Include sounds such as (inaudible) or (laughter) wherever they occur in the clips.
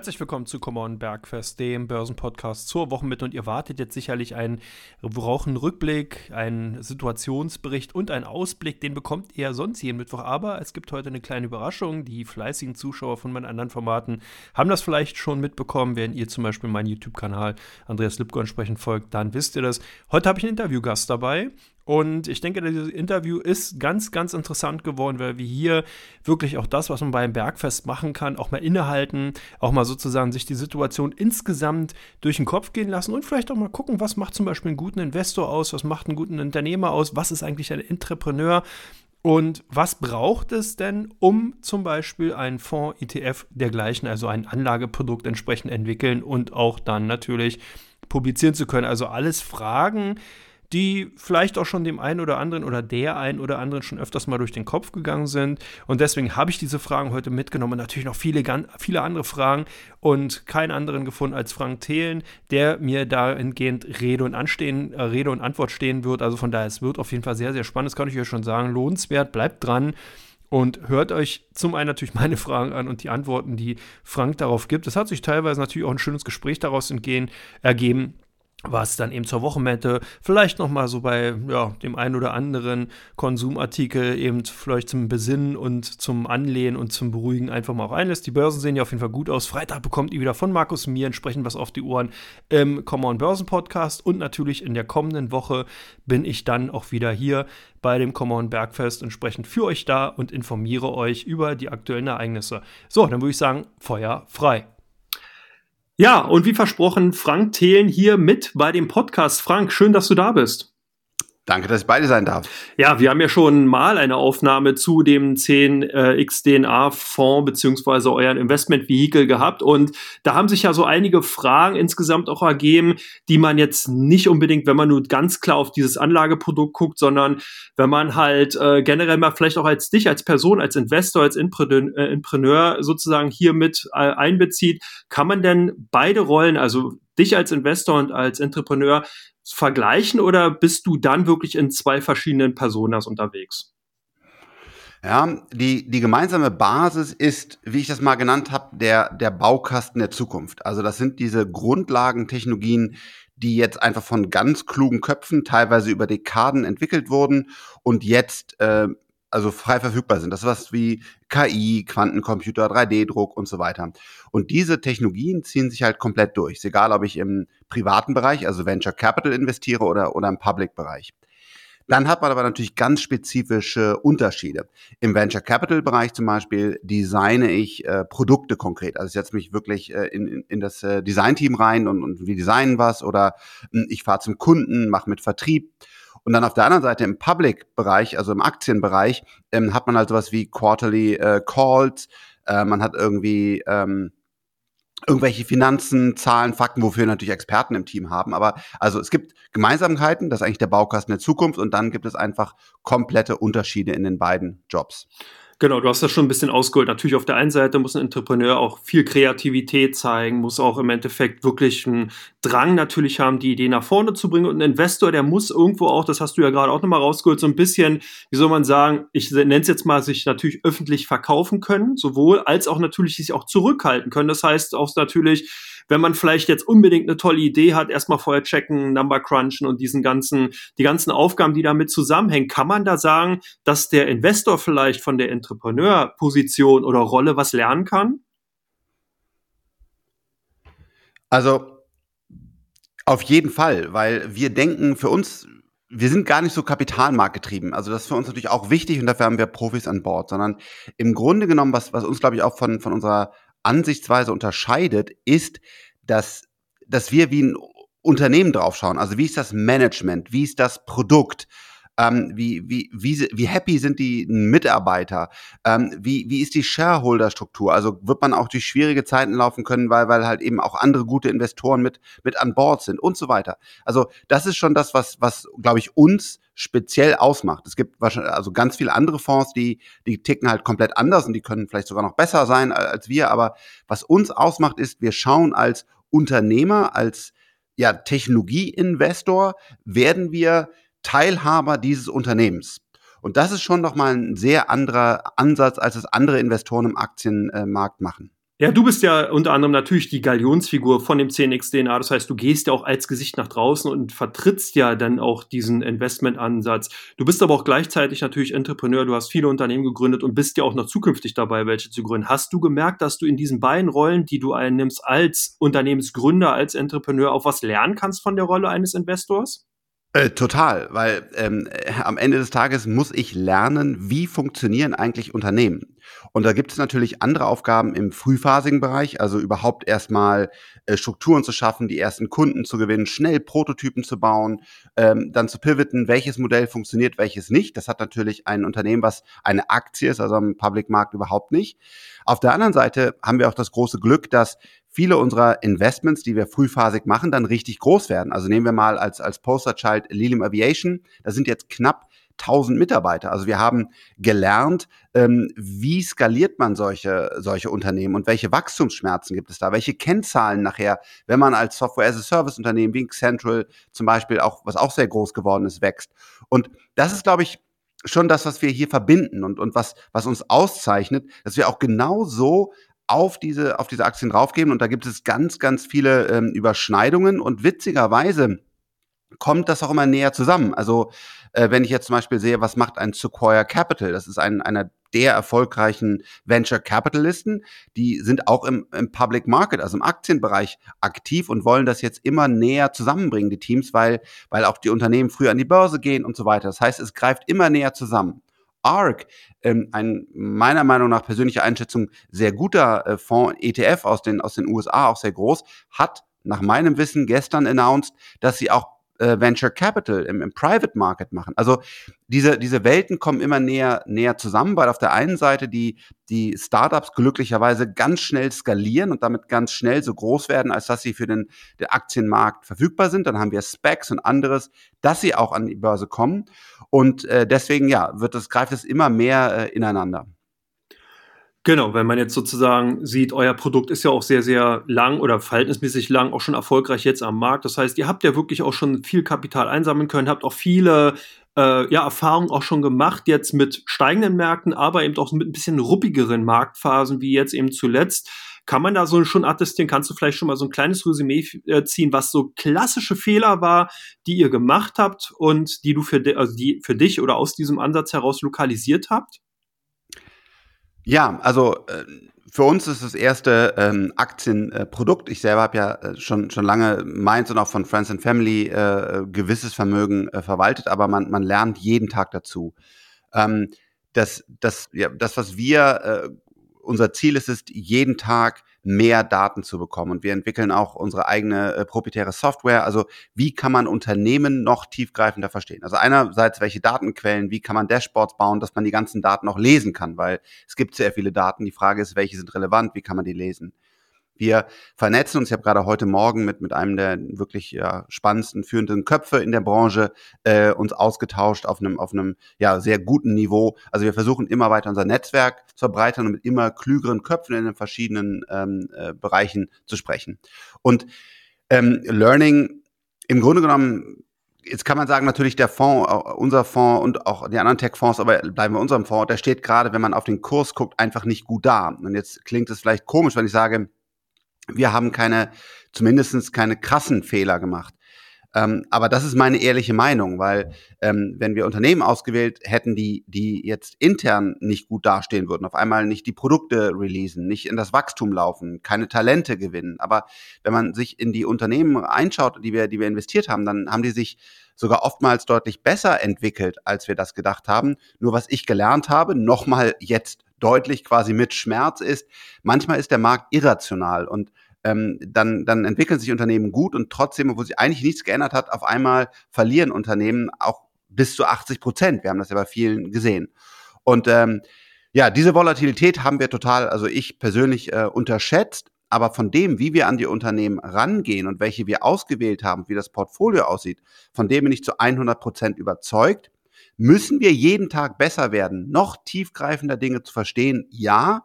Herzlich willkommen zu Come On Bergfest, dem Börsenpodcast zur Wochenmitte. Und ihr wartet jetzt sicherlich einen Wochenrückblick, einen Situationsbericht und einen Ausblick. Den bekommt ihr sonst jeden Mittwoch. Aber es gibt heute eine kleine Überraschung. Die fleißigen Zuschauer von meinen anderen Formaten haben das vielleicht schon mitbekommen. Wenn ihr zum Beispiel meinen YouTube-Kanal Andreas Lipko entsprechend folgt, dann wisst ihr das. Heute habe ich einen Interviewgast dabei. Und ich denke, dieses Interview ist ganz, ganz interessant geworden, weil wir hier wirklich auch das, was man beim Bergfest machen kann, auch mal innehalten, auch mal sozusagen sich die Situation insgesamt durch den Kopf gehen lassen und vielleicht auch mal gucken, was macht zum Beispiel einen guten Investor aus, was macht einen guten Unternehmer aus, was ist eigentlich ein Entrepreneur. Und was braucht es denn, um zum Beispiel einen Fonds, ETF dergleichen, also ein Anlageprodukt entsprechend entwickeln und auch dann natürlich publizieren zu können? Also alles Fragen, die vielleicht auch schon dem einen oder anderen oder der einen oder anderen schon öfters mal durch den Kopf gegangen sind. Und deswegen habe ich diese Fragen heute mitgenommen. Natürlich noch viele, viele andere Fragen und keinen anderen gefunden als Frank Thelen, der mir dahingehend Rede und, Anstehen, äh, Rede und Antwort stehen wird. Also von daher, es wird auf jeden Fall sehr, sehr spannend. Das kann ich euch schon sagen. Lohnenswert, bleibt dran und hört euch zum einen natürlich meine Fragen an und die Antworten, die Frank darauf gibt. Es hat sich teilweise natürlich auch ein schönes Gespräch daraus entgehen, ergeben was dann eben zur Wochenmette vielleicht noch mal so bei ja, dem einen oder anderen Konsumartikel eben vielleicht zum Besinnen und zum Anlehnen und zum Beruhigen einfach mal auch einlässt. Die Börsen sehen ja auf jeden Fall gut aus. Freitag bekommt ihr wieder von Markus und mir entsprechend was auf die Ohren im Come On Börsen Podcast und natürlich in der kommenden Woche bin ich dann auch wieder hier bei dem Come On Bergfest entsprechend für euch da und informiere euch über die aktuellen Ereignisse. So, dann würde ich sagen, Feuer frei. Ja, und wie versprochen, Frank Thelen hier mit bei dem Podcast. Frank, schön, dass du da bist. Danke, dass ich beide sein darf. Ja, wir haben ja schon mal eine Aufnahme zu dem 10xDNA-Fonds äh, beziehungsweise euren Investment-Vehikel gehabt und da haben sich ja so einige Fragen insgesamt auch ergeben, die man jetzt nicht unbedingt, wenn man nur ganz klar auf dieses Anlageprodukt guckt, sondern wenn man halt äh, generell mal vielleicht auch als dich, als Person, als Investor, als Entrepreneur äh, sozusagen hier mit äh, einbezieht, kann man denn beide Rollen, also dich als Investor und als Entrepreneur vergleichen oder bist du dann wirklich in zwei verschiedenen Personas unterwegs? Ja, die, die gemeinsame Basis ist, wie ich das mal genannt habe, der, der Baukasten der Zukunft. Also das sind diese Grundlagentechnologien, die jetzt einfach von ganz klugen Köpfen teilweise über Dekaden entwickelt wurden und jetzt äh, also frei verfügbar sind. Das ist was wie KI, Quantencomputer, 3D-Druck und so weiter. Und diese Technologien ziehen sich halt komplett durch. Ist egal, ob ich im privaten Bereich, also Venture Capital investiere oder, oder im Public-Bereich. Dann hat man aber natürlich ganz spezifische Unterschiede. Im Venture Capital Bereich zum Beispiel designe ich äh, Produkte konkret. Also ich setze mich wirklich äh, in, in, das äh, Design-Team rein und, und wir designen was oder äh, ich fahre zum Kunden, mache mit Vertrieb und dann auf der anderen Seite im Public-Bereich, also im Aktienbereich, ähm, hat man halt sowas wie Quarterly äh, Calls, äh, man hat irgendwie ähm, irgendwelche Finanzen, Zahlen, Fakten, wofür natürlich Experten im Team haben. Aber also es gibt Gemeinsamkeiten, das ist eigentlich der Baukasten der Zukunft und dann gibt es einfach komplette Unterschiede in den beiden Jobs. Genau, du hast das schon ein bisschen ausgeholt. Natürlich auf der einen Seite muss ein Entrepreneur auch viel Kreativität zeigen, muss auch im Endeffekt wirklich einen Drang natürlich haben, die Idee nach vorne zu bringen. Und ein Investor, der muss irgendwo auch, das hast du ja gerade auch nochmal rausgeholt, so ein bisschen, wie soll man sagen, ich nenne es jetzt mal, sich natürlich öffentlich verkaufen können, sowohl als auch natürlich sich auch zurückhalten können. Das heißt auch natürlich, wenn man vielleicht jetzt unbedingt eine tolle Idee hat, erstmal vorher checken, Number crunchen und diesen ganzen, die ganzen Aufgaben, die damit zusammenhängen, kann man da sagen, dass der Investor vielleicht von der Entrepreneur-Position oder Rolle was lernen kann? Also auf jeden Fall, weil wir denken für uns, wir sind gar nicht so kapitalmarktgetrieben. Also das ist für uns natürlich auch wichtig und dafür haben wir Profis an Bord, sondern im Grunde genommen, was, was uns, glaube ich, auch von, von unserer Ansichtsweise unterscheidet, ist, dass, dass wir wie ein Unternehmen draufschauen. Also wie ist das Management? Wie ist das Produkt? Ähm, wie, wie, wie, wie happy sind die Mitarbeiter? Ähm, wie, wie ist die Shareholder-Struktur? Also wird man auch durch schwierige Zeiten laufen können, weil, weil halt eben auch andere gute Investoren mit, mit an Bord sind und so weiter. Also das ist schon das, was, was glaube ich, uns speziell ausmacht. Es gibt wahrscheinlich also ganz viele andere Fonds, die, die ticken halt komplett anders und die können vielleicht sogar noch besser sein als wir. Aber was uns ausmacht, ist, wir schauen als Unternehmer, als ja, Technologieinvestor, werden wir Teilhaber dieses Unternehmens. Und das ist schon nochmal ein sehr anderer Ansatz, als es andere Investoren im Aktienmarkt machen. Ja, du bist ja unter anderem natürlich die Galionsfigur von dem 10x DNA. Das heißt, du gehst ja auch als Gesicht nach draußen und vertrittst ja dann auch diesen Investmentansatz. Du bist aber auch gleichzeitig natürlich Entrepreneur. Du hast viele Unternehmen gegründet und bist ja auch noch zukünftig dabei, welche zu gründen. Hast du gemerkt, dass du in diesen beiden Rollen, die du einnimmst als Unternehmensgründer, als Entrepreneur, auch was lernen kannst von der Rolle eines Investors? Äh, total, weil ähm, äh, am Ende des Tages muss ich lernen, wie funktionieren eigentlich Unternehmen. Und da gibt es natürlich andere Aufgaben im frühphasigen Bereich, also überhaupt erstmal äh, Strukturen zu schaffen, die ersten Kunden zu gewinnen, schnell Prototypen zu bauen, ähm, dann zu pivoten, welches Modell funktioniert, welches nicht. Das hat natürlich ein Unternehmen, was eine Aktie ist, also am Public Markt überhaupt nicht. Auf der anderen Seite haben wir auch das große Glück, dass viele unserer Investments, die wir frühphasig machen, dann richtig groß werden. Also nehmen wir mal als, als Posterchild Lilium Aviation. Da sind jetzt knapp 1000 Mitarbeiter. Also wir haben gelernt, ähm, wie skaliert man solche, solche Unternehmen und welche Wachstumsschmerzen gibt es da, welche Kennzahlen nachher, wenn man als Software-as-a-Service-Unternehmen wie Central zum Beispiel auch, was auch sehr groß geworden ist, wächst. Und das ist, glaube ich, schon das, was wir hier verbinden und, und was, was uns auszeichnet, dass wir auch genau so auf diese, auf diese Aktien draufgeben. Und da gibt es ganz, ganz viele ähm, Überschneidungen. Und witzigerweise kommt das auch immer näher zusammen. Also äh, wenn ich jetzt zum Beispiel sehe, was macht ein Sequoia Capital? Das ist ein, einer der erfolgreichen Venture Capitalisten. Die sind auch im, im Public Market, also im Aktienbereich aktiv und wollen das jetzt immer näher zusammenbringen, die Teams, weil, weil auch die Unternehmen früher an die Börse gehen und so weiter. Das heißt, es greift immer näher zusammen. ARC, ähm, ein meiner Meinung nach persönlicher Einschätzung sehr guter äh, Fonds, ETF aus den, aus den USA, auch sehr groß, hat nach meinem Wissen gestern announced, dass sie auch äh, Venture Capital im, im Private Market machen. Also diese, diese Welten kommen immer näher, näher zusammen, weil auf der einen Seite die, die Startups glücklicherweise ganz schnell skalieren und damit ganz schnell so groß werden, als dass sie für den, den Aktienmarkt verfügbar sind. Dann haben wir Specs und anderes, dass sie auch an die Börse kommen. Und äh, deswegen, ja, wird das, greift es immer mehr äh, ineinander. Genau, wenn man jetzt sozusagen sieht, euer Produkt ist ja auch sehr, sehr lang oder verhältnismäßig lang auch schon erfolgreich jetzt am Markt. Das heißt, ihr habt ja wirklich auch schon viel Kapital einsammeln können, habt auch viele äh, ja, Erfahrungen auch schon gemacht, jetzt mit steigenden Märkten, aber eben auch mit ein bisschen ruppigeren Marktphasen, wie jetzt eben zuletzt. Kann man da so schon attestieren? Kannst du vielleicht schon mal so ein kleines Resümee äh, ziehen, was so klassische Fehler war, die ihr gemacht habt und die du für, also die für dich oder aus diesem Ansatz heraus lokalisiert habt? Ja, also äh, für uns ist das erste ähm, Aktienprodukt. ich selber habe ja äh, schon, schon lange meins und auch von Friends and Family äh, gewisses Vermögen äh, verwaltet, aber man, man lernt jeden Tag dazu. Ähm, das, das, ja, das, was wir, unser Ziel ist, ist jeden Tag mehr Daten zu bekommen. Und wir entwickeln auch unsere eigene äh, proprietäre Software. Also wie kann man Unternehmen noch tiefgreifender verstehen? Also einerseits, welche Datenquellen, wie kann man Dashboards bauen, dass man die ganzen Daten auch lesen kann, weil es gibt sehr viele Daten. Die Frage ist, welche sind relevant, wie kann man die lesen? Wir vernetzen uns. Ich habe gerade heute Morgen mit, mit einem der wirklich ja, spannendsten, führenden Köpfe in der Branche äh, uns ausgetauscht auf einem, auf einem ja, sehr guten Niveau. Also wir versuchen immer weiter unser Netzwerk zu verbreitern und mit immer klügeren Köpfen in den verschiedenen ähm, äh, Bereichen zu sprechen. Und ähm, Learning im Grunde genommen Jetzt kann man sagen, natürlich der Fonds, unser Fonds und auch die anderen Tech-Fonds, aber bleiben wir unserem Fonds, der steht gerade, wenn man auf den Kurs guckt, einfach nicht gut da. Und jetzt klingt es vielleicht komisch, wenn ich sage, wir haben keine, zumindestens keine krassen Fehler gemacht. Ähm, aber das ist meine ehrliche Meinung, weil ähm, wenn wir Unternehmen ausgewählt hätten, die, die jetzt intern nicht gut dastehen würden, auf einmal nicht die Produkte releasen, nicht in das Wachstum laufen, keine Talente gewinnen. Aber wenn man sich in die Unternehmen einschaut, die wir, die wir investiert haben, dann haben die sich sogar oftmals deutlich besser entwickelt, als wir das gedacht haben. Nur was ich gelernt habe, nochmal jetzt deutlich quasi mit Schmerz ist, manchmal ist der Markt irrational und ähm, dann, dann entwickeln sich Unternehmen gut und trotzdem, obwohl sich eigentlich nichts geändert hat, auf einmal verlieren Unternehmen auch bis zu 80 Prozent. Wir haben das ja bei vielen gesehen. Und ähm, ja, diese Volatilität haben wir total, also ich persönlich äh, unterschätzt. Aber von dem, wie wir an die Unternehmen rangehen und welche wir ausgewählt haben, wie das Portfolio aussieht, von dem bin ich zu 100 Prozent überzeugt. Müssen wir jeden Tag besser werden, noch tiefgreifender Dinge zu verstehen? Ja,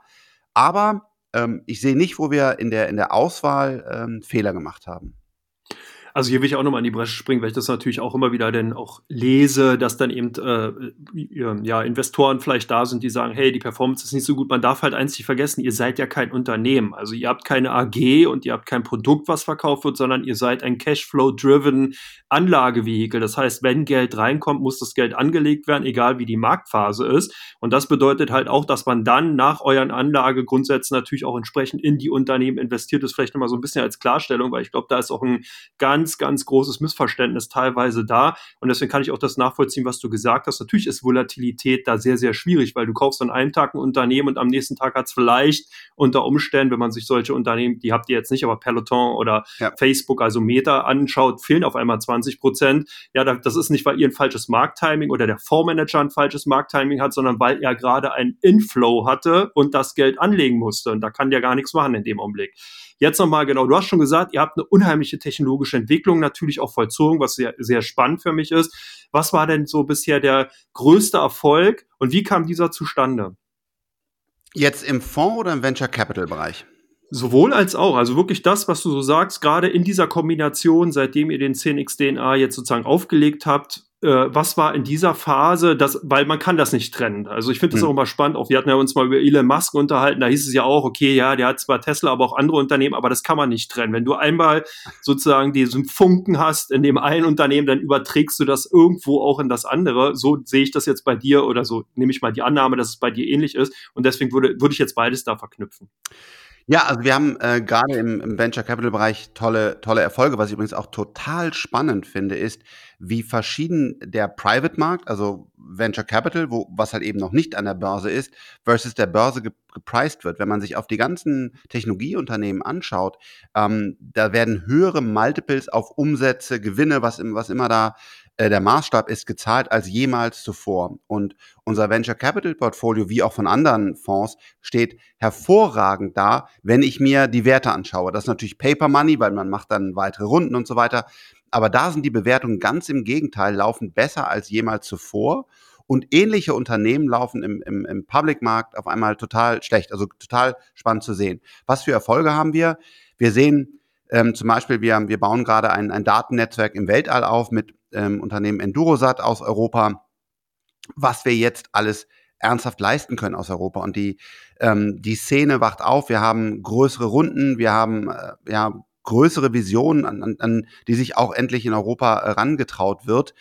aber ich sehe nicht, wo wir in der, in der Auswahl ähm, Fehler gemacht haben. Also hier will ich auch nochmal in die Bresche springen, weil ich das natürlich auch immer wieder dann auch lese, dass dann eben äh, ja, Investoren vielleicht da sind, die sagen, hey, die Performance ist nicht so gut. Man darf halt eins nicht vergessen, ihr seid ja kein Unternehmen. Also ihr habt keine AG und ihr habt kein Produkt, was verkauft wird, sondern ihr seid ein Cashflow-driven Anlagevehikel. Das heißt, wenn Geld reinkommt, muss das Geld angelegt werden, egal wie die Marktphase ist. Und das bedeutet halt auch, dass man dann nach euren Anlagegrundsätzen natürlich auch entsprechend in die Unternehmen investiert. Das vielleicht nochmal so ein bisschen als Klarstellung, weil ich glaube, da ist auch ein ganz, ganz großes Missverständnis teilweise da. Und deswegen kann ich auch das nachvollziehen, was du gesagt hast. Natürlich ist Volatilität da sehr, sehr schwierig, weil du kaufst an einem Tag ein Unternehmen und am nächsten Tag hat es vielleicht unter Umständen, wenn man sich solche Unternehmen, die habt ihr jetzt nicht, aber Peloton oder ja. Facebook, also Meta anschaut, fehlen auf einmal 20 Prozent. Ja, das ist nicht, weil ihr ein falsches Markttiming oder der Fondsmanager ein falsches Markttiming hat, sondern weil er gerade ein Inflow hatte und das Geld anlegen musste. Und da kann der gar nichts machen in dem Augenblick. Jetzt nochmal genau, du hast schon gesagt, ihr habt eine unheimliche technologische Entwicklung natürlich auch vollzogen, was sehr, sehr spannend für mich ist. Was war denn so bisher der größte Erfolg und wie kam dieser zustande? Jetzt im Fonds oder im Venture Capital Bereich? Sowohl als auch. Also wirklich das, was du so sagst, gerade in dieser Kombination, seitdem ihr den 10x DNA jetzt sozusagen aufgelegt habt, was war in dieser Phase, das, weil man kann das nicht trennen. Also ich finde das hm. auch immer spannend. Auch wir hatten ja uns mal über Elon Musk unterhalten, da hieß es ja auch, okay, ja, der hat zwar Tesla, aber auch andere Unternehmen, aber das kann man nicht trennen. Wenn du einmal sozusagen diesen Funken hast in dem einen Unternehmen, dann überträgst du das irgendwo auch in das andere. So sehe ich das jetzt bei dir oder so nehme ich mal die Annahme, dass es bei dir ähnlich ist. Und deswegen würde, würde ich jetzt beides da verknüpfen. Ja, also wir haben äh, gerade im, im Venture Capital Bereich tolle, tolle Erfolge. Was ich übrigens auch total spannend finde, ist, wie verschieden der Private Markt, also Venture Capital, wo, was halt eben noch nicht an der Börse ist, versus der Börse ge gepreist wird. Wenn man sich auf die ganzen Technologieunternehmen anschaut, ähm, da werden höhere Multiples auf Umsätze, Gewinne, was, was immer da äh, der Maßstab ist gezahlt als jemals zuvor. Und unser Venture Capital Portfolio, wie auch von anderen Fonds, steht hervorragend da, wenn ich mir die Werte anschaue. Das ist natürlich Paper Money, weil man macht dann weitere Runden und so weiter. Aber da sind die Bewertungen ganz im Gegenteil, laufen besser als jemals zuvor. Und ähnliche Unternehmen laufen im, im, im Public-Markt auf einmal total schlecht. Also total spannend zu sehen. Was für Erfolge haben wir? Wir sehen ähm, zum Beispiel, wir, wir bauen gerade ein, ein Datennetzwerk im Weltall auf mit ähm, Unternehmen Endurosat aus Europa, was wir jetzt alles ernsthaft leisten können aus Europa. Und die, ähm, die Szene wacht auf. Wir haben größere Runden, wir haben äh, ja, größere Visionen, an, an, an die sich auch endlich in Europa äh, rangetraut wird.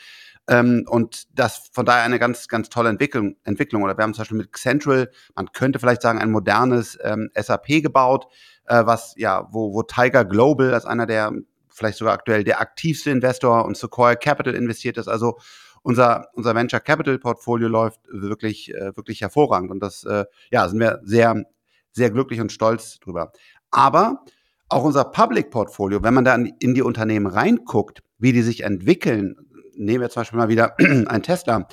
Ähm, und das von daher eine ganz, ganz tolle Entwicklung, Entwicklung. Oder wir haben zum Beispiel mit Central, man könnte vielleicht sagen, ein modernes ähm, SAP gebaut, äh, was ja, wo, wo Tiger Global als einer der vielleicht sogar aktuell der aktivste Investor und Sequoia Capital investiert ist. Also unser, unser Venture Capital Portfolio läuft wirklich, äh, wirklich hervorragend. Und das, äh, ja, sind wir sehr, sehr glücklich und stolz drüber. Aber auch unser Public Portfolio, wenn man da in die Unternehmen reinguckt, wie die sich entwickeln, nehmen wir zum Beispiel mal wieder (clears throat) ein Tesla.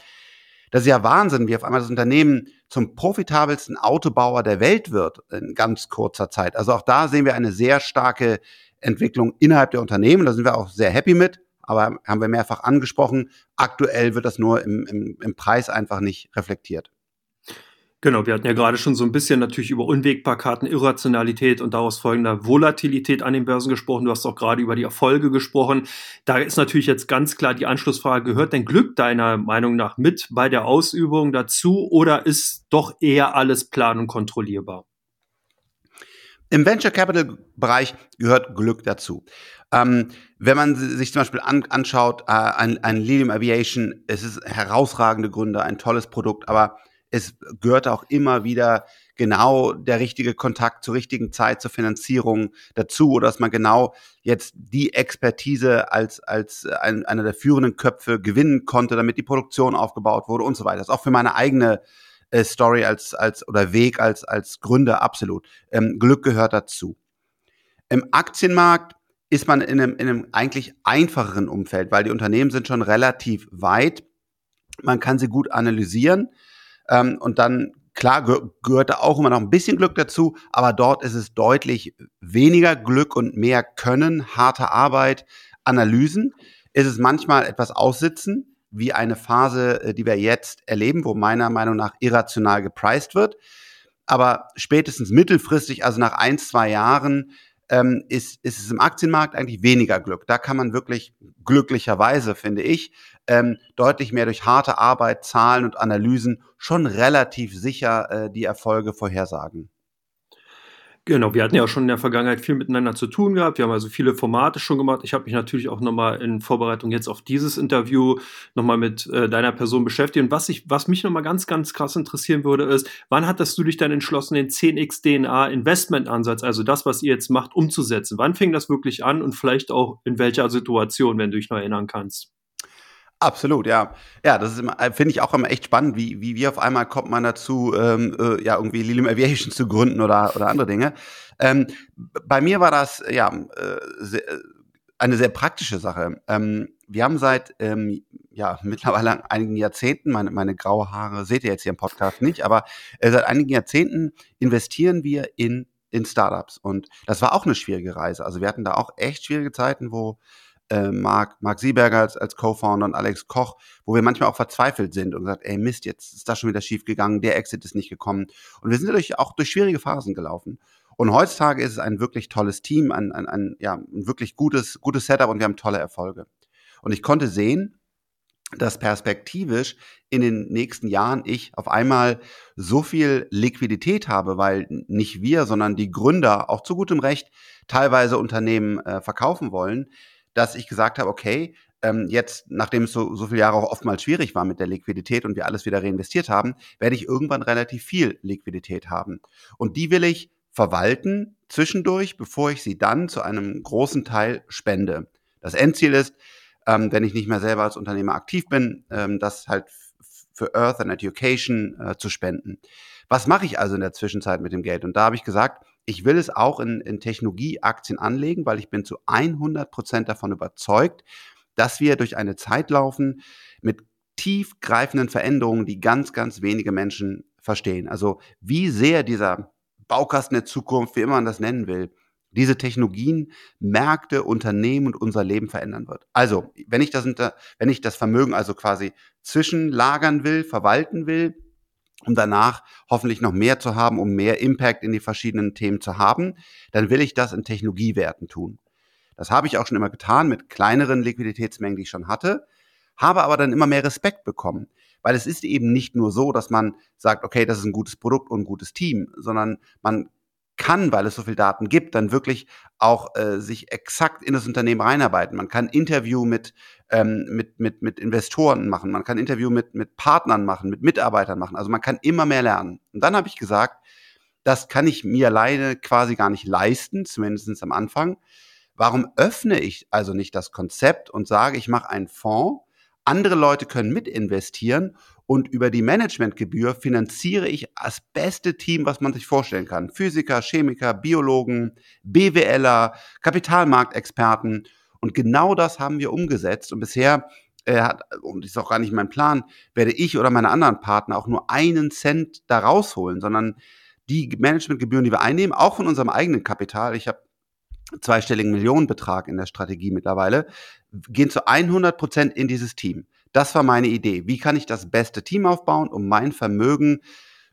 Das ist ja Wahnsinn, wie auf einmal das Unternehmen zum profitabelsten Autobauer der Welt wird in ganz kurzer Zeit. Also auch da sehen wir eine sehr starke Entwicklung innerhalb der Unternehmen. Da sind wir auch sehr happy mit. Aber haben wir mehrfach angesprochen, aktuell wird das nur im, im, im Preis einfach nicht reflektiert. Genau, wir hatten ja gerade schon so ein bisschen natürlich über Unwägbarkeiten, Irrationalität und daraus folgender Volatilität an den Börsen gesprochen. Du hast auch gerade über die Erfolge gesprochen. Da ist natürlich jetzt ganz klar die Anschlussfrage, gehört denn Glück deiner Meinung nach mit bei der Ausübung dazu oder ist doch eher alles plan und kontrollierbar? Im Venture Capital Bereich gehört Glück dazu. Ähm, wenn man sich zum Beispiel an, anschaut, äh, ein, ein Lilium Aviation, es ist herausragende Gründe, ein tolles Produkt, aber es gehört auch immer wieder genau der richtige Kontakt zur richtigen Zeit zur Finanzierung dazu oder dass man genau jetzt die Expertise als, als ein, einer der führenden Köpfe gewinnen konnte, damit die Produktion aufgebaut wurde und so weiter. Das ist auch für meine eigene äh, Story als, als oder Weg als, als Gründer absolut. Ähm, Glück gehört dazu. Im Aktienmarkt ist man in einem, in einem eigentlich einfacheren Umfeld, weil die Unternehmen sind schon relativ weit. Man kann sie gut analysieren ähm, und dann Klar gehört da auch immer noch ein bisschen Glück dazu, aber dort ist es deutlich weniger Glück und mehr Können, harte Arbeit, Analysen. Ist es manchmal etwas aussitzen, wie eine Phase, äh, die wir jetzt erleben, wo meiner Meinung nach irrational gepreist wird. Aber spätestens mittelfristig, also nach ein, zwei Jahren, ähm, ist, ist es im Aktienmarkt eigentlich weniger Glück. Da kann man wirklich glücklicherweise, finde ich, ähm, deutlich mehr durch harte Arbeit, Zahlen und Analysen schon relativ sicher äh, die Erfolge vorhersagen. Genau, wir hatten ja auch schon in der Vergangenheit viel miteinander zu tun gehabt. Wir haben also viele Formate schon gemacht. Ich habe mich natürlich auch nochmal in Vorbereitung jetzt auf dieses Interview nochmal mit äh, deiner Person beschäftigt. Und was, ich, was mich nochmal ganz, ganz krass interessieren würde, ist, wann hattest du dich dann entschlossen, den 10x DNA Investment-Ansatz, also das, was ihr jetzt macht, umzusetzen? Wann fing das wirklich an und vielleicht auch in welcher Situation, wenn du dich noch erinnern kannst? Absolut, ja. Ja, das ist äh, finde ich auch immer echt spannend, wie, wie, wie auf einmal kommt man dazu, ähm, äh, ja, irgendwie Lilium Aviation zu gründen oder, oder andere Dinge. Ähm, bei mir war das, ja, äh, sehr, eine sehr praktische Sache. Ähm, wir haben seit, ähm, ja, mittlerweile einigen Jahrzehnten, meine, meine graue Haare seht ihr jetzt hier im Podcast nicht, aber äh, seit einigen Jahrzehnten investieren wir in, in Startups. Und das war auch eine schwierige Reise. Also wir hatten da auch echt schwierige Zeiten, wo äh, Marc, Marc Sieberger als, als Co-Founder und Alex Koch, wo wir manchmal auch verzweifelt sind und gesagt, ey Mist, jetzt ist das schon wieder schief gegangen, der Exit ist nicht gekommen. Und wir sind dadurch auch durch schwierige Phasen gelaufen. Und heutzutage ist es ein wirklich tolles Team, ein, ein, ein, ja, ein wirklich gutes, gutes Setup und wir haben tolle Erfolge. Und ich konnte sehen, dass perspektivisch in den nächsten Jahren ich auf einmal so viel Liquidität habe, weil nicht wir, sondern die Gründer auch zu gutem Recht teilweise Unternehmen äh, verkaufen wollen, dass ich gesagt habe, okay, ähm, jetzt, nachdem es so, so viele Jahre auch oftmals schwierig war mit der Liquidität und wir alles wieder reinvestiert haben, werde ich irgendwann relativ viel Liquidität haben. Und die will ich verwalten zwischendurch, bevor ich sie dann zu einem großen Teil spende. Das Endziel ist, ähm, wenn ich nicht mehr selber als Unternehmer aktiv bin, ähm, das halt für Earth and Education äh, zu spenden. Was mache ich also in der Zwischenzeit mit dem Geld? Und da habe ich gesagt, ich will es auch in, in Technologieaktien anlegen, weil ich bin zu 100 Prozent davon überzeugt, dass wir durch eine Zeit laufen mit tiefgreifenden Veränderungen, die ganz, ganz wenige Menschen verstehen. Also wie sehr dieser Baukasten der Zukunft, wie immer man das nennen will, diese Technologien, Märkte, Unternehmen und unser Leben verändern wird. Also, wenn ich das, wenn ich das Vermögen also quasi zwischenlagern will, verwalten will, um danach hoffentlich noch mehr zu haben, um mehr Impact in die verschiedenen Themen zu haben, dann will ich das in Technologiewerten tun. Das habe ich auch schon immer getan mit kleineren Liquiditätsmengen, die ich schon hatte, habe aber dann immer mehr Respekt bekommen, weil es ist eben nicht nur so, dass man sagt, okay, das ist ein gutes Produkt und ein gutes Team, sondern man kann, weil es so viel Daten gibt, dann wirklich auch äh, sich exakt in das Unternehmen reinarbeiten. Man kann Interview mit, ähm, mit, mit, mit Investoren machen, man kann Interview mit, mit Partnern machen, mit Mitarbeitern machen. Also man kann immer mehr lernen. Und dann habe ich gesagt, das kann ich mir alleine quasi gar nicht leisten, zumindest am Anfang. Warum öffne ich also nicht das Konzept und sage, ich mache einen Fonds, andere Leute können mit investieren und über die Managementgebühr finanziere ich das beste Team, was man sich vorstellen kann. Physiker, Chemiker, Biologen, BWLer, Kapitalmarktexperten. Und genau das haben wir umgesetzt. Und bisher äh, hat, und ist auch gar nicht mein Plan, werde ich oder meine anderen Partner auch nur einen Cent da rausholen, sondern die Managementgebühren, die wir einnehmen, auch von unserem eigenen Kapital, ich habe zweistelligen Millionenbetrag in der Strategie mittlerweile, gehen zu 100 Prozent in dieses Team. Das war meine Idee. Wie kann ich das beste Team aufbauen, um mein Vermögen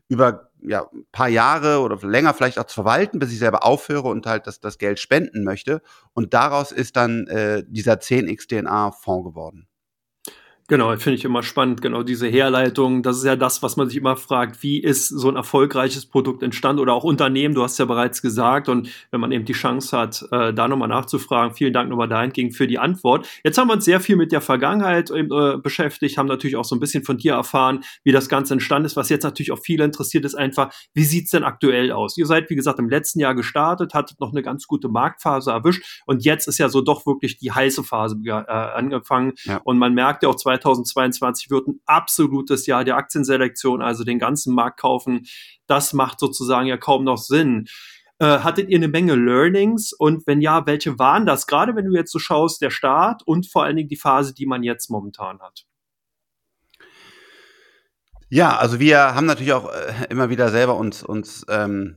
über ja, ein paar Jahre oder länger vielleicht auch zu verwalten, bis ich selber aufhöre und halt das, das Geld spenden möchte. Und daraus ist dann äh, dieser 10x DNA-Fonds geworden. Genau, finde ich immer spannend, genau diese Herleitung. Das ist ja das, was man sich immer fragt, wie ist so ein erfolgreiches Produkt entstanden oder auch Unternehmen, du hast ja bereits gesagt. Und wenn man eben die Chance hat, äh, da nochmal nachzufragen, vielen Dank nochmal dahingegen für die Antwort. Jetzt haben wir uns sehr viel mit der Vergangenheit äh, beschäftigt, haben natürlich auch so ein bisschen von dir erfahren, wie das Ganze entstanden ist. Was jetzt natürlich auch viele interessiert, ist einfach, wie sieht's denn aktuell aus? Ihr seid, wie gesagt, im letzten Jahr gestartet, hattet noch eine ganz gute Marktphase erwischt und jetzt ist ja so doch wirklich die heiße Phase äh, angefangen. Ja. Und man merkt ja auch 2022 wird ein absolutes Jahr der Aktienselektion, also den ganzen Markt kaufen. Das macht sozusagen ja kaum noch Sinn. Äh, hattet ihr eine Menge Learnings? Und wenn ja, welche waren das? Gerade wenn du jetzt so schaust, der Start und vor allen Dingen die Phase, die man jetzt momentan hat. Ja, also wir haben natürlich auch äh, immer wieder selber uns, uns ähm,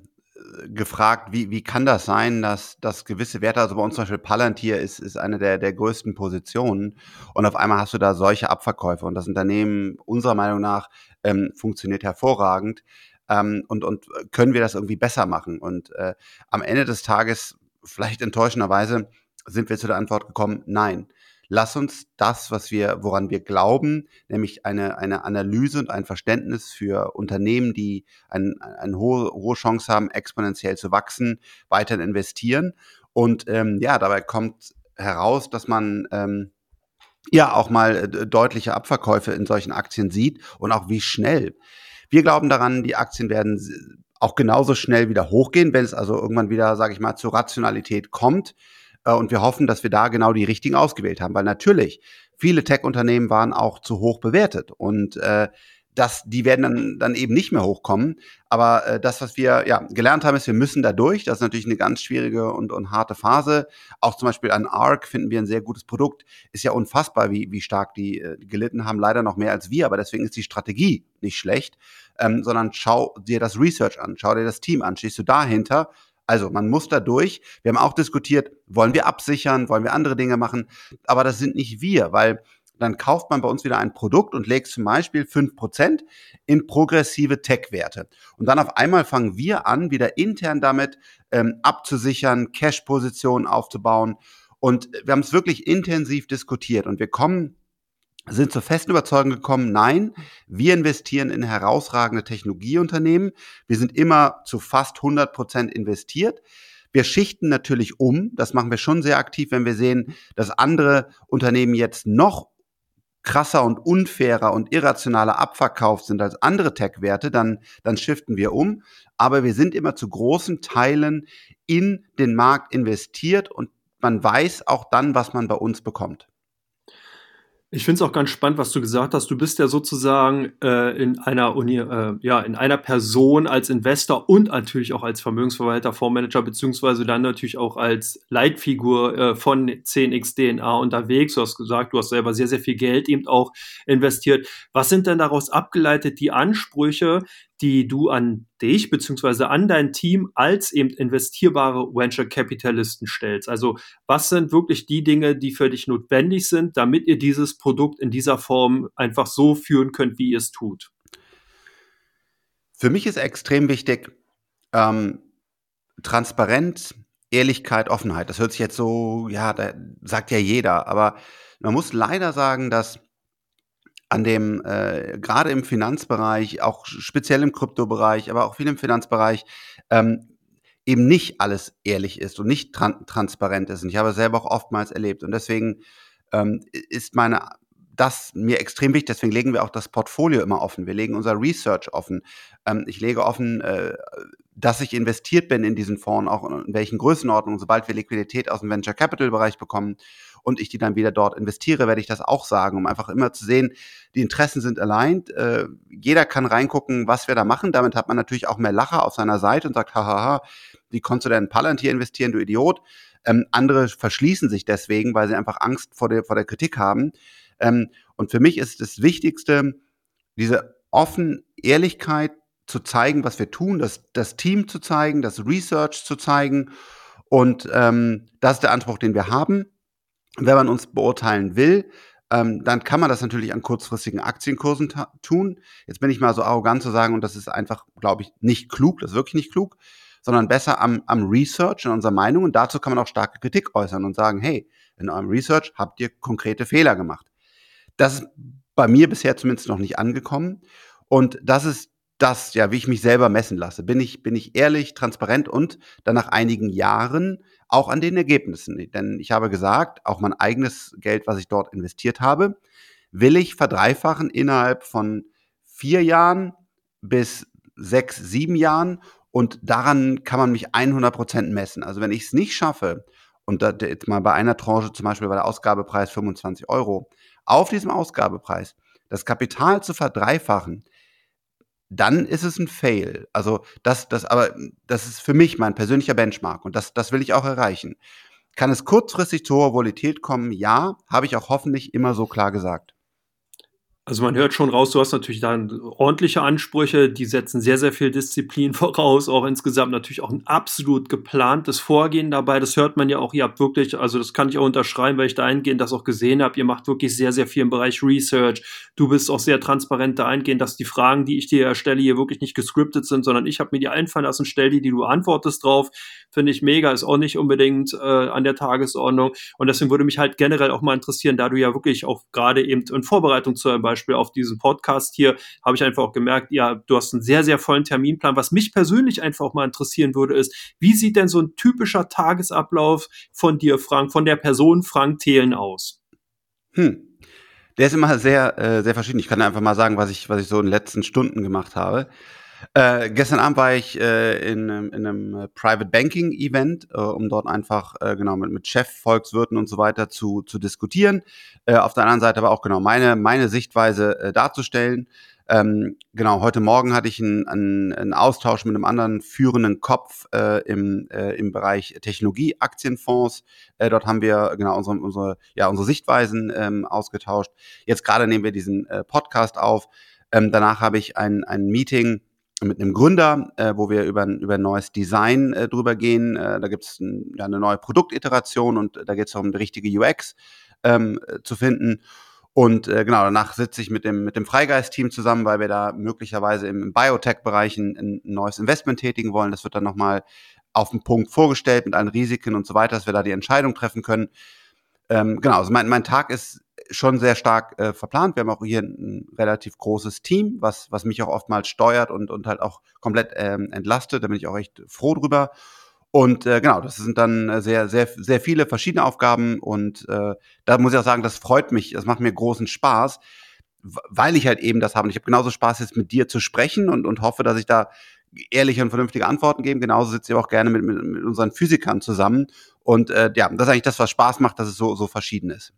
gefragt, wie, wie kann das sein, dass, dass gewisse Werte, also bei uns zum Beispiel Palantir ist, ist eine der, der größten Positionen und auf einmal hast du da solche Abverkäufe und das Unternehmen unserer Meinung nach ähm, funktioniert hervorragend ähm, und, und können wir das irgendwie besser machen und äh, am Ende des Tages vielleicht enttäuschenderweise sind wir zu der Antwort gekommen, nein. Lass uns das, was wir, woran wir glauben, nämlich eine, eine Analyse und ein Verständnis für Unternehmen, die ein, eine hohe, hohe Chance haben, exponentiell zu wachsen, weiter investieren. Und ähm, ja, dabei kommt heraus, dass man ähm, ja auch mal äh, deutliche Abverkäufe in solchen Aktien sieht und auch wie schnell. Wir glauben daran, die Aktien werden auch genauso schnell wieder hochgehen, wenn es also irgendwann wieder, sage ich mal, zur Rationalität kommt. Äh, und wir hoffen, dass wir da genau die richtigen ausgewählt haben, weil natürlich viele Tech-Unternehmen waren auch zu hoch bewertet und äh, das, die werden dann, dann eben nicht mehr hochkommen. Aber äh, das, was wir ja gelernt haben, ist, wir müssen da durch. Das ist natürlich eine ganz schwierige und, und harte Phase. Auch zum Beispiel an ARC finden wir ein sehr gutes Produkt. Ist ja unfassbar, wie, wie stark die äh, gelitten haben. Leider noch mehr als wir, aber deswegen ist die Strategie nicht schlecht. Ähm, sondern schau dir das Research an, schau dir das Team an. Stehst du dahinter? Also man muss da durch. Wir haben auch diskutiert, wollen wir absichern, wollen wir andere Dinge machen. Aber das sind nicht wir, weil dann kauft man bei uns wieder ein Produkt und legt zum Beispiel fünf Prozent in progressive Tech-Werte. Und dann auf einmal fangen wir an, wieder intern damit ähm, abzusichern, Cash-Positionen aufzubauen. Und wir haben es wirklich intensiv diskutiert und wir kommen sind zur festen Überzeugung gekommen, nein, wir investieren in herausragende Technologieunternehmen. Wir sind immer zu fast 100 Prozent investiert. Wir schichten natürlich um. Das machen wir schon sehr aktiv, wenn wir sehen, dass andere Unternehmen jetzt noch krasser und unfairer und irrationaler abverkauft sind als andere Tech-Werte, dann, dann shiften wir um. Aber wir sind immer zu großen Teilen in den Markt investiert und man weiß auch dann, was man bei uns bekommt. Ich finde es auch ganz spannend, was du gesagt hast. Du bist ja sozusagen äh, in einer Uni, äh, ja, in einer Person als Investor und natürlich auch als Vermögensverwalter, Fondsmanager, beziehungsweise dann natürlich auch als Leitfigur äh, von 10x DNA unterwegs. Du hast gesagt, du hast selber sehr, sehr viel Geld eben auch investiert. Was sind denn daraus abgeleitet die Ansprüche, die du an dich beziehungsweise an dein Team als eben investierbare Venture Capitalisten stellst. Also was sind wirklich die Dinge, die für dich notwendig sind, damit ihr dieses Produkt in dieser Form einfach so führen könnt, wie ihr es tut? Für mich ist extrem wichtig ähm, Transparenz, Ehrlichkeit, Offenheit. Das hört sich jetzt so, ja, da sagt ja jeder, aber man muss leider sagen, dass an dem, äh, gerade im Finanzbereich, auch speziell im Kryptobereich, aber auch viel im Finanzbereich, ähm, eben nicht alles ehrlich ist und nicht tran transparent ist. Und ich habe selber auch oftmals erlebt. Und deswegen ähm, ist meine das mir extrem wichtig. Deswegen legen wir auch das Portfolio immer offen. Wir legen unser Research offen. Ähm, ich lege offen, äh, dass ich investiert bin in diesen Fonds, auch in welchen Größenordnungen, sobald wir Liquidität aus dem Venture Capital Bereich bekommen und ich die dann wieder dort investiere, werde ich das auch sagen, um einfach immer zu sehen, die Interessen sind aligned. Äh, jeder kann reingucken, was wir da machen. Damit hat man natürlich auch mehr Lacher auf seiner Seite und sagt, hahaha, wie konntest du denn in Palantir investieren, du Idiot? Ähm, andere verschließen sich deswegen, weil sie einfach Angst vor der, vor der Kritik haben. Ähm, und für mich ist das Wichtigste, diese offen Ehrlichkeit zu zeigen, was wir tun, das, das Team zu zeigen, das Research zu zeigen. Und ähm, das ist der Anspruch, den wir haben. Wenn man uns beurteilen will, ähm, dann kann man das natürlich an kurzfristigen Aktienkursen tun. Jetzt bin ich mal so arrogant zu sagen, und das ist einfach, glaube ich, nicht klug, das ist wirklich nicht klug, sondern besser am, am Research in unserer Meinung. Und dazu kann man auch starke Kritik äußern und sagen, hey, in eurem Research habt ihr konkrete Fehler gemacht. Das ist bei mir bisher zumindest noch nicht angekommen. Und das ist das, ja, wie ich mich selber messen lasse. Bin ich, bin ich ehrlich, transparent und dann nach einigen Jahren auch an den Ergebnissen. Denn ich habe gesagt, auch mein eigenes Geld, was ich dort investiert habe, will ich verdreifachen innerhalb von vier Jahren bis sechs, sieben Jahren. Und daran kann man mich 100 Prozent messen. Also wenn ich es nicht schaffe, und jetzt mal bei einer Tranche, zum Beispiel bei der Ausgabepreis 25 Euro, auf diesem Ausgabepreis das Kapital zu verdreifachen, dann ist es ein Fail. Also das, das, aber das ist für mich mein persönlicher Benchmark und das, das will ich auch erreichen. Kann es kurzfristig zu hoher Volatilität kommen? Ja, habe ich auch hoffentlich immer so klar gesagt. Also man hört schon raus, du hast natürlich da ordentliche Ansprüche, die setzen sehr, sehr viel Disziplin (laughs) voraus, auch insgesamt natürlich auch ein absolut geplantes Vorgehen dabei. Das hört man ja auch, ihr habt wirklich, also das kann ich auch unterschreiben, weil ich dahingehend das auch gesehen habe, ihr macht wirklich sehr, sehr viel im Bereich Research. Du bist auch sehr transparent dahingehend, dass die Fragen, die ich dir stelle, hier wirklich nicht gescriptet sind, sondern ich habe mir die einfallen lassen, stell die, die du antwortest drauf. Finde ich mega, ist auch nicht unbedingt äh, an der Tagesordnung. Und deswegen würde mich halt generell auch mal interessieren, da du ja wirklich auch gerade eben in Vorbereitung zu einem Beispiel auf diesen Podcast hier, habe ich einfach auch gemerkt, ja, du hast einen sehr, sehr vollen Terminplan. Was mich persönlich einfach auch mal interessieren würde, ist, wie sieht denn so ein typischer Tagesablauf von dir, Frank, von der Person Frank Thelen aus? Hm. Der ist immer sehr, äh, sehr verschieden. Ich kann einfach mal sagen, was ich, was ich so in den letzten Stunden gemacht habe. Äh, gestern Abend war ich äh, in, in einem äh, Private Banking Event, äh, um dort einfach äh, genau mit, mit Chef, Volkswirten und so weiter zu, zu diskutieren. Äh, auf der anderen Seite aber auch genau meine, meine Sichtweise äh, darzustellen. Ähm, genau, heute Morgen hatte ich einen, einen, einen Austausch mit einem anderen führenden Kopf äh, im, äh, im Bereich Technologie, Aktienfonds. Äh, dort haben wir genau unsere, unsere, ja, unsere Sichtweisen ähm, ausgetauscht. Jetzt gerade nehmen wir diesen äh, Podcast auf. Ähm, danach habe ich ein, ein Meeting mit einem Gründer, äh, wo wir über, über ein neues Design äh, drüber gehen. Äh, da gibt es ein, ja, eine neue Produktiteration und da geht es darum, die richtige UX ähm, zu finden. Und äh, genau, danach sitze ich mit dem, mit dem Freigeist-Team zusammen, weil wir da möglicherweise im, im Biotech-Bereich ein, ein, neues Investment tätigen wollen. Das wird dann nochmal auf den Punkt vorgestellt mit allen Risiken und so weiter, dass wir da die Entscheidung treffen können. Ähm, genau, also mein, mein Tag ist schon sehr stark äh, verplant. Wir haben auch hier ein, relativ großes Team, was, was mich auch oftmals steuert und, und halt auch komplett ähm, entlastet. Da bin ich auch echt froh drüber. Und äh, genau, das sind dann äh, sehr, sehr, sehr viele verschiedene Aufgaben und äh, da muss ich auch sagen, das freut mich, das macht mir großen Spaß, weil ich halt eben das habe. Und ich habe genauso Spaß, jetzt mit dir zu sprechen und, und hoffe, dass ich da ehrliche und vernünftige Antworten gebe. Genauso sitze ich auch gerne mit, mit, mit unseren Physikern zusammen. Und äh, ja, das ist eigentlich das, was Spaß macht, dass es so, so verschieden ist.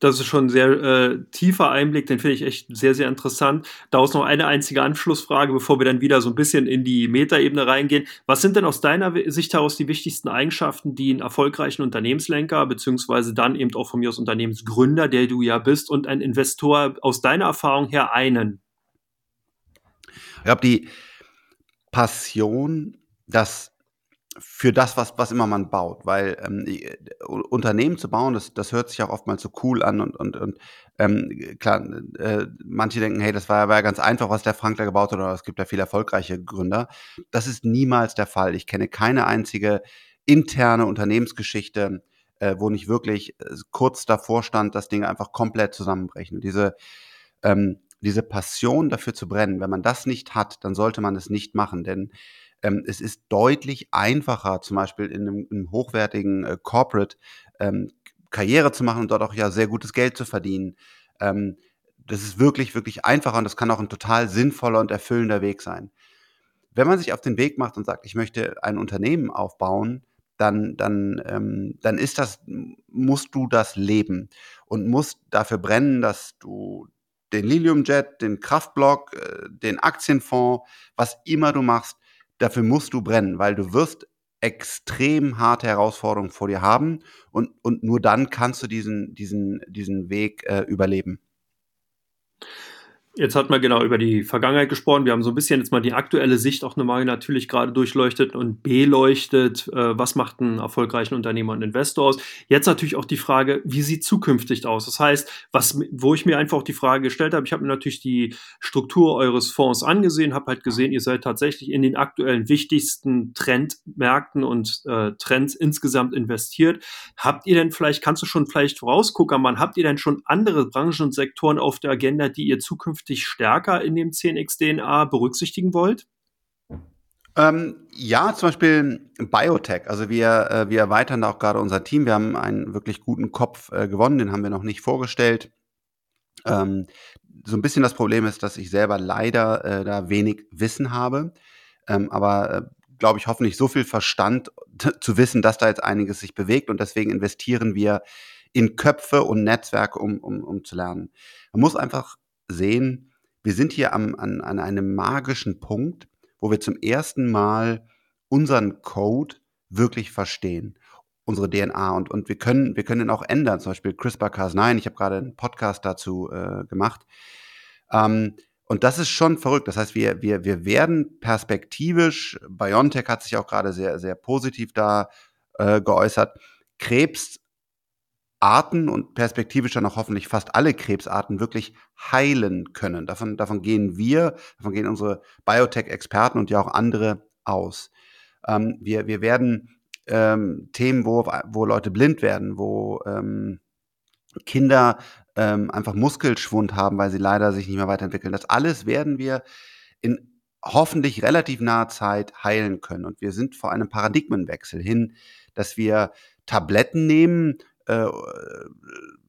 Das ist schon ein sehr äh, tiefer Einblick, den finde ich echt sehr, sehr interessant. Daraus noch eine einzige Anschlussfrage, bevor wir dann wieder so ein bisschen in die Metaebene reingehen. Was sind denn aus deiner Sicht heraus die wichtigsten Eigenschaften, die einen erfolgreichen Unternehmenslenker, beziehungsweise dann eben auch von mir aus Unternehmensgründer, der du ja bist, und ein Investor aus deiner Erfahrung her einen? Ich glaube, die Passion, das für das, was, was immer man baut. Weil ähm, Unternehmen zu bauen, das, das hört sich auch oftmals so cool an und, und, und ähm, klar, äh, manche denken, hey, das war, war ja ganz einfach, was der Frank da gebaut hat, oder es gibt ja viele erfolgreiche Gründer. Das ist niemals der Fall. Ich kenne keine einzige interne Unternehmensgeschichte, äh, wo nicht wirklich äh, kurz davor stand, das Ding einfach komplett zusammenbrechen. Und diese, ähm, diese Passion dafür zu brennen, wenn man das nicht hat, dann sollte man es nicht machen, denn ähm, es ist deutlich einfacher, zum Beispiel in einem, einem hochwertigen äh, Corporate ähm, Karriere zu machen und dort auch ja sehr gutes Geld zu verdienen. Ähm, das ist wirklich, wirklich einfacher und das kann auch ein total sinnvoller und erfüllender Weg sein. Wenn man sich auf den Weg macht und sagt, ich möchte ein Unternehmen aufbauen, dann, dann, ähm, dann ist das, musst du das leben und musst dafür brennen, dass du den Liliumjet, den Kraftblock, äh, den Aktienfonds, was immer du machst, dafür musst du brennen, weil du wirst extrem harte Herausforderungen vor dir haben und, und nur dann kannst du diesen, diesen, diesen Weg äh, überleben. Jetzt hat man genau über die Vergangenheit gesprochen. Wir haben so ein bisschen jetzt mal die aktuelle Sicht auch nochmal natürlich gerade durchleuchtet und beleuchtet. Äh, was macht einen erfolgreichen Unternehmer und Investor aus? Jetzt natürlich auch die Frage, wie sieht zukünftig aus? Das heißt, was, wo ich mir einfach auch die Frage gestellt habe, ich habe mir natürlich die Struktur eures Fonds angesehen, habe halt gesehen, ihr seid tatsächlich in den aktuellen wichtigsten Trendmärkten und äh, Trends insgesamt investiert. Habt ihr denn vielleicht, kannst du schon vielleicht vorausgucken, man, habt ihr denn schon andere Branchen und Sektoren auf der Agenda, die ihr zukünftig zukünftig stärker in dem 10x-DNA berücksichtigen wollt? Ähm, ja, zum Beispiel Biotech. Also wir, äh, wir erweitern da auch gerade unser Team. Wir haben einen wirklich guten Kopf äh, gewonnen, den haben wir noch nicht vorgestellt. Ähm, so ein bisschen das Problem ist, dass ich selber leider äh, da wenig Wissen habe. Ähm, aber äh, glaube ich, hoffentlich so viel Verstand zu wissen, dass da jetzt einiges sich bewegt und deswegen investieren wir in Köpfe und Netzwerke, um, um, um zu lernen. Man muss einfach sehen, wir sind hier am, an, an einem magischen Punkt, wo wir zum ersten Mal unseren Code wirklich verstehen. unsere DNA und, und wir können, wir können ihn auch ändern. Zum Beispiel CRISPR-Cas9, ich habe gerade einen Podcast dazu äh, gemacht. Ähm, und das ist schon verrückt. Das heißt, wir, wir, wir werden perspektivisch, BioNTech hat sich auch gerade sehr, sehr positiv da äh, geäußert, Krebsarten und perspektivisch dann auch hoffentlich fast alle Krebsarten wirklich heilen können. Davon, davon gehen wir, davon gehen unsere Biotech-Experten und ja auch andere aus. Ähm, wir, wir werden ähm, Themen, wo, wo Leute blind werden, wo ähm, Kinder ähm, einfach Muskelschwund haben, weil sie leider sich nicht mehr weiterentwickeln. Das alles werden wir in hoffentlich relativ naher Zeit heilen können. Und wir sind vor einem Paradigmenwechsel hin, dass wir Tabletten nehmen, äh,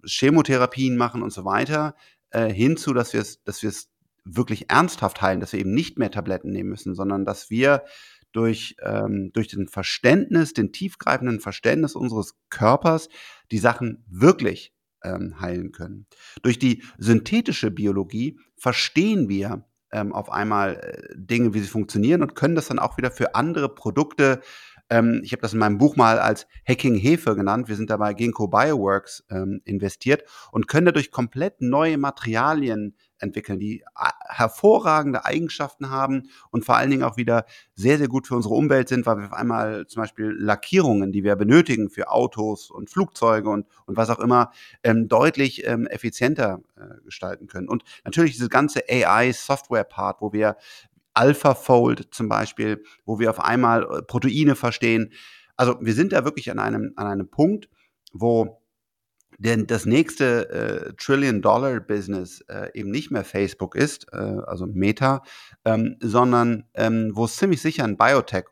Chemotherapien machen und so weiter, äh, hinzu, dass wir es, dass wir es wirklich ernsthaft heilen, dass wir eben nicht mehr Tabletten nehmen müssen, sondern dass wir durch, ähm, durch den Verständnis, den tiefgreifenden Verständnis unseres Körpers die Sachen wirklich ähm, heilen können. Durch die synthetische Biologie verstehen wir ähm, auf einmal äh, Dinge, wie sie funktionieren und können das dann auch wieder für andere Produkte ähm, ich habe das in meinem Buch mal als Hacking Hefe genannt. Wir sind dabei Ginkgo Bioworks ähm, investiert und können dadurch komplett neue Materialien entwickeln, die äh, hervorragende Eigenschaften haben und vor allen Dingen auch wieder sehr, sehr gut für unsere Umwelt sind, weil wir auf einmal zum Beispiel Lackierungen, die wir benötigen für Autos und Flugzeuge und, und was auch immer, ähm, deutlich ähm, effizienter äh, gestalten können. Und natürlich dieses ganze AI-Software-Part, wo wir AlphaFold zum Beispiel, wo wir auf einmal äh, Proteine verstehen. Also wir sind da wirklich an einem, an einem Punkt, wo denn das nächste äh, Trillion-Dollar-Business äh, eben nicht mehr Facebook ist, äh, also Meta, ähm, sondern ähm, wo es ziemlich sicher ein Biotech,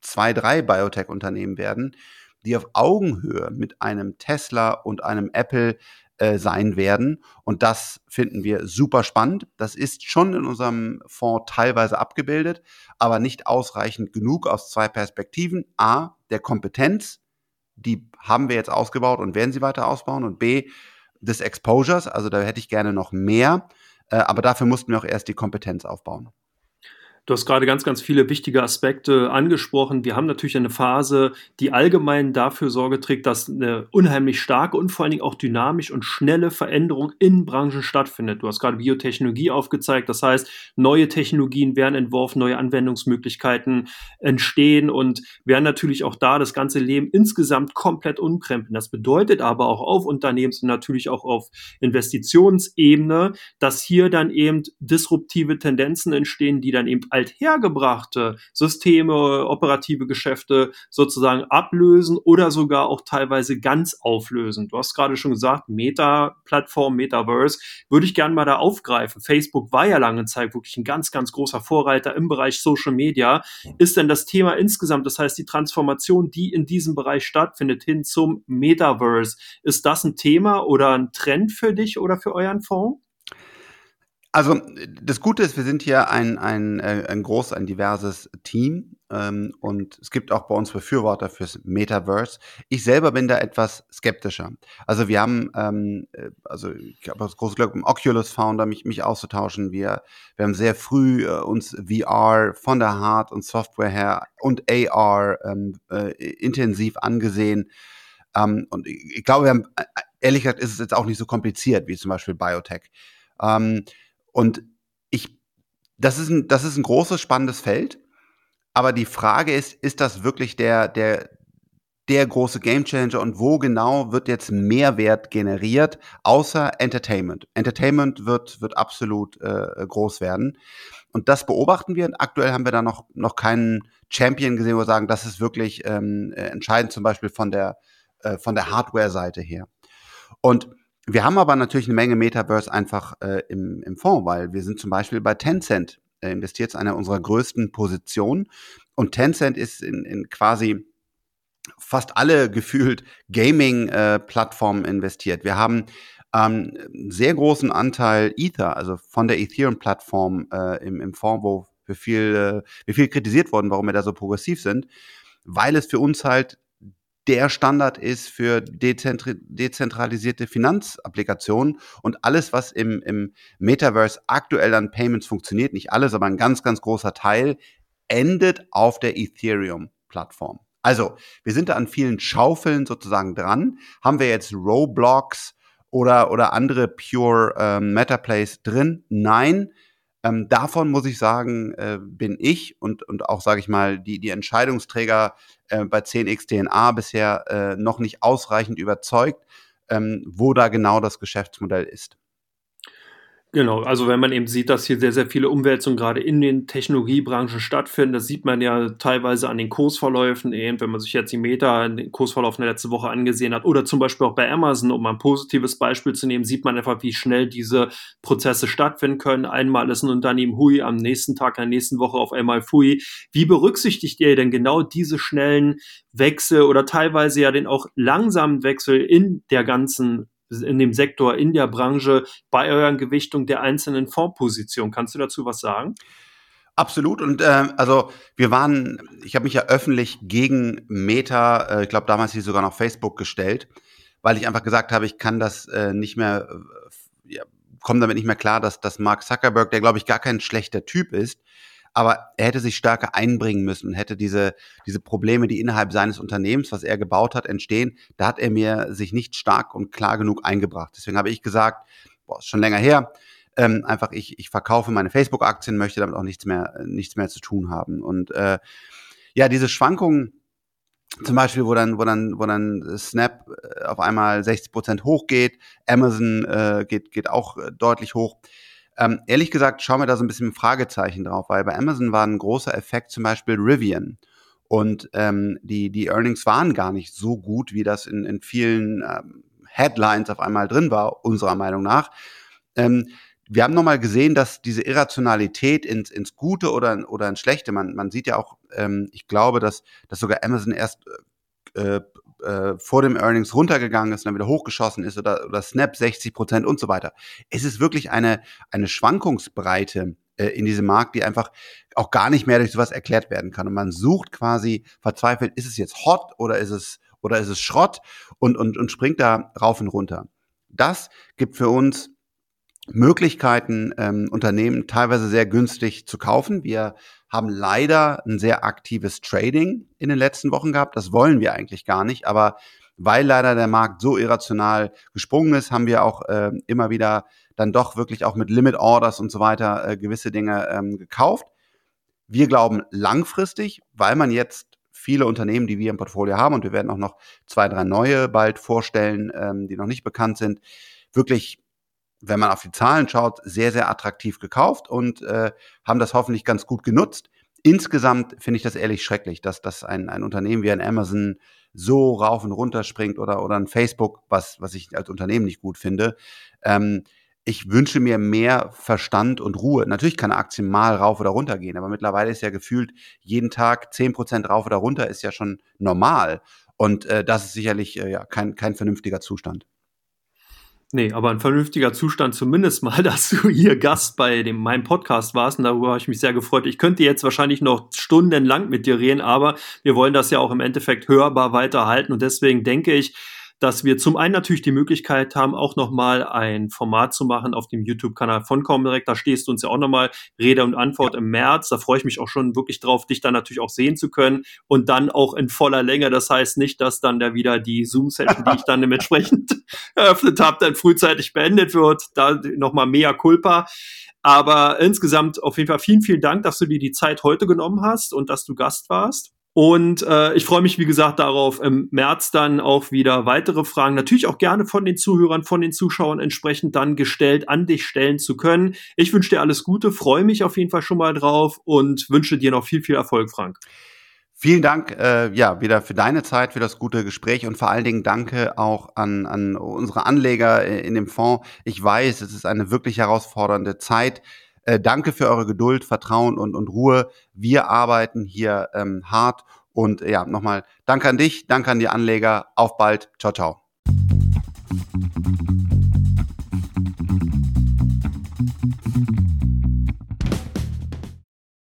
zwei, drei Biotech-Unternehmen werden, die auf Augenhöhe mit einem Tesla und einem Apple äh, sein werden. Und das finden wir super spannend. Das ist schon in unserem Fonds teilweise abgebildet, aber nicht ausreichend genug aus zwei Perspektiven. A, der Kompetenz, die haben wir jetzt ausgebaut und werden sie weiter ausbauen. Und B, des Exposures, also da hätte ich gerne noch mehr. Äh, aber dafür mussten wir auch erst die Kompetenz aufbauen. Du hast gerade ganz, ganz viele wichtige Aspekte angesprochen. Wir haben natürlich eine Phase, die allgemein dafür Sorge trägt, dass eine unheimlich starke und vor allen Dingen auch dynamisch und schnelle Veränderung in Branchen stattfindet. Du hast gerade Biotechnologie aufgezeigt. Das heißt, neue Technologien werden entworfen, neue Anwendungsmöglichkeiten entstehen und werden natürlich auch da das ganze Leben insgesamt komplett umkrempeln. Das bedeutet aber auch auf Unternehmens- und natürlich auch auf Investitionsebene, dass hier dann eben disruptive Tendenzen entstehen, die dann eben althergebrachte Systeme, operative Geschäfte sozusagen ablösen oder sogar auch teilweise ganz auflösen. Du hast gerade schon gesagt, Meta-Plattform, Metaverse, würde ich gerne mal da aufgreifen. Facebook war ja lange Zeit wirklich ein ganz, ganz großer Vorreiter im Bereich Social Media. Ist denn das Thema insgesamt, das heißt die Transformation, die in diesem Bereich stattfindet, hin zum Metaverse, ist das ein Thema oder ein Trend für dich oder für euren Fonds? Also das Gute ist, wir sind hier ein, ein, äh, ein groß, ein diverses Team ähm, und es gibt auch bei uns Befürworter fürs Metaverse. Ich selber bin da etwas skeptischer. Also wir haben, ähm, äh, also ich habe das große Glück, mit dem Oculus-Founder mich, mich auszutauschen. Wir, wir haben sehr früh äh, uns VR von der Hard- und Software her und AR ähm, äh, intensiv angesehen. Ähm, und ich, ich glaube, wir haben, äh, ehrlich gesagt, ist es jetzt auch nicht so kompliziert wie zum Beispiel Biotech. Ähm, und ich, das ist ein, das ist ein großes, spannendes Feld. Aber die Frage ist, ist das wirklich der, der, der große Gamechanger und wo genau wird jetzt Mehrwert generiert, außer Entertainment? Entertainment wird, wird absolut äh, groß werden. Und das beobachten wir. Aktuell haben wir da noch, noch keinen Champion gesehen, wo wir sagen, das ist wirklich ähm, äh, entscheidend, zum Beispiel von der, äh, von der Hardware-Seite her. Und wir haben aber natürlich eine Menge Metaverse einfach äh, im, im Fonds, weil wir sind zum Beispiel bei Tencent äh, investiert, ist eine unserer größten Positionen. Und Tencent ist in, in quasi fast alle (laughs) gefühlt Gaming-Plattformen äh, investiert. Wir haben ähm, einen sehr großen Anteil Ether, also von der Ethereum-Plattform äh, im, im Fonds, wo wir viel, äh, wir viel kritisiert worden, warum wir da so progressiv sind, weil es für uns halt der Standard ist für dezentralisierte Finanzapplikationen und alles, was im, im Metaverse aktuell an Payments funktioniert, nicht alles, aber ein ganz, ganz großer Teil, endet auf der Ethereum-Plattform. Also, wir sind da an vielen Schaufeln sozusagen dran. Haben wir jetzt Roblox oder, oder andere Pure ähm, Meta-Plays drin? Nein. Ähm, davon muss ich sagen, äh, bin ich und, und auch, sage ich mal, die, die Entscheidungsträger äh, bei 10x DNA bisher äh, noch nicht ausreichend überzeugt, ähm, wo da genau das Geschäftsmodell ist. Genau, also wenn man eben sieht, dass hier sehr, sehr viele Umwälzungen gerade in den Technologiebranchen stattfinden, das sieht man ja teilweise an den Kursverläufen, eben wenn man sich jetzt die Meta, den Kursverlauf der letzten Woche angesehen hat, oder zum Beispiel auch bei Amazon, um ein positives Beispiel zu nehmen, sieht man einfach, wie schnell diese Prozesse stattfinden können. Einmal ist ein Unternehmen Hui, am nächsten Tag, in der nächsten Woche auf einmal Fui. Wie berücksichtigt ihr denn genau diese schnellen Wechsel oder teilweise ja den auch langsamen Wechsel in der ganzen in dem Sektor, in der Branche, bei euren Gewichtung der einzelnen Fondspositionen. Kannst du dazu was sagen? Absolut. Und äh, also wir waren, ich habe mich ja öffentlich gegen Meta, äh, ich glaube damals hieß sogar noch Facebook gestellt, weil ich einfach gesagt habe, ich kann das äh, nicht mehr, äh, ja, komme damit nicht mehr klar, dass, dass Mark Zuckerberg, der glaube ich gar kein schlechter Typ ist, aber er hätte sich stärker einbringen müssen und hätte diese, diese Probleme, die innerhalb seines Unternehmens, was er gebaut hat, entstehen, da hat er mir sich nicht stark und klar genug eingebracht. Deswegen habe ich gesagt, boah, ist schon länger her, ähm, einfach ich, ich verkaufe meine Facebook-Aktien, möchte damit auch nichts mehr, nichts mehr zu tun haben. Und äh, ja, diese Schwankungen, zum Beispiel, wo dann, wo dann, wo dann Snap äh, auf einmal 60 Prozent hochgeht, Amazon äh, geht, geht auch äh, deutlich hoch. Ähm, ehrlich gesagt, schauen wir da so ein bisschen ein Fragezeichen drauf, weil bei Amazon war ein großer Effekt zum Beispiel Rivian. Und ähm, die, die Earnings waren gar nicht so gut, wie das in, in vielen ähm, Headlines auf einmal drin war, unserer Meinung nach. Ähm, wir haben nochmal gesehen, dass diese Irrationalität ins, ins Gute oder, oder ins Schlechte, man, man sieht ja auch, ähm, ich glaube, dass, dass sogar Amazon erst äh, äh, vor dem Earnings runtergegangen ist und dann wieder hochgeschossen ist oder, oder Snap 60 Prozent und so weiter. Es ist wirklich eine, eine Schwankungsbreite äh, in diesem Markt, die einfach auch gar nicht mehr durch sowas erklärt werden kann. Und man sucht quasi verzweifelt, ist es jetzt hot oder ist es, oder ist es Schrott und, und, und springt da rauf und runter. Das gibt für uns Möglichkeiten, ähm, Unternehmen teilweise sehr günstig zu kaufen. Wir haben leider ein sehr aktives Trading in den letzten Wochen gehabt. Das wollen wir eigentlich gar nicht, aber weil leider der Markt so irrational gesprungen ist, haben wir auch äh, immer wieder dann doch wirklich auch mit Limit Orders und so weiter äh, gewisse Dinge ähm, gekauft. Wir glauben langfristig, weil man jetzt viele Unternehmen, die wir im Portfolio haben, und wir werden auch noch zwei, drei neue bald vorstellen, ähm, die noch nicht bekannt sind, wirklich wenn man auf die Zahlen schaut, sehr, sehr attraktiv gekauft und äh, haben das hoffentlich ganz gut genutzt. Insgesamt finde ich das ehrlich schrecklich, dass, dass ein, ein Unternehmen wie ein Amazon so rauf und runter springt oder, oder ein Facebook, was, was ich als Unternehmen nicht gut finde. Ähm, ich wünsche mir mehr Verstand und Ruhe. Natürlich kann eine Aktie mal rauf oder runter gehen, aber mittlerweile ist ja gefühlt jeden Tag zehn Prozent rauf oder runter ist ja schon normal. Und äh, das ist sicherlich äh, ja, kein, kein vernünftiger Zustand. Nee, aber ein vernünftiger Zustand zumindest mal, (laughs) dass du hier Gast bei dem, meinem Podcast warst und darüber habe ich mich sehr gefreut. Ich könnte jetzt wahrscheinlich noch stundenlang mit dir reden, aber wir wollen das ja auch im Endeffekt hörbar weiterhalten und deswegen denke ich, dass wir zum einen natürlich die Möglichkeit haben, auch nochmal ein Format zu machen auf dem YouTube-Kanal von Comdirect. Da stehst du uns ja auch nochmal Rede und Antwort im März. Da freue ich mich auch schon wirklich drauf, dich dann natürlich auch sehen zu können und dann auch in voller Länge. Das heißt nicht, dass dann da wieder die Zoom-Session, die ich dann (laughs) dementsprechend (laughs) eröffnet habe, dann frühzeitig beendet wird. Da nochmal mea culpa. Aber insgesamt auf jeden Fall vielen, vielen Dank, dass du dir die Zeit heute genommen hast und dass du Gast warst. Und äh, ich freue mich, wie gesagt, darauf, im März dann auch wieder weitere Fragen, natürlich auch gerne von den Zuhörern, von den Zuschauern entsprechend dann gestellt an dich stellen zu können. Ich wünsche dir alles Gute, freue mich auf jeden Fall schon mal drauf und wünsche dir noch viel, viel Erfolg, Frank. Vielen Dank, äh, ja, wieder für deine Zeit, für das gute Gespräch und vor allen Dingen danke auch an, an unsere Anleger äh, in dem Fonds. Ich weiß, es ist eine wirklich herausfordernde Zeit. Äh, danke für eure Geduld, Vertrauen und, und Ruhe. Wir arbeiten hier ähm, hart. Und ja, nochmal danke an dich, danke an die Anleger. Auf bald. Ciao, ciao.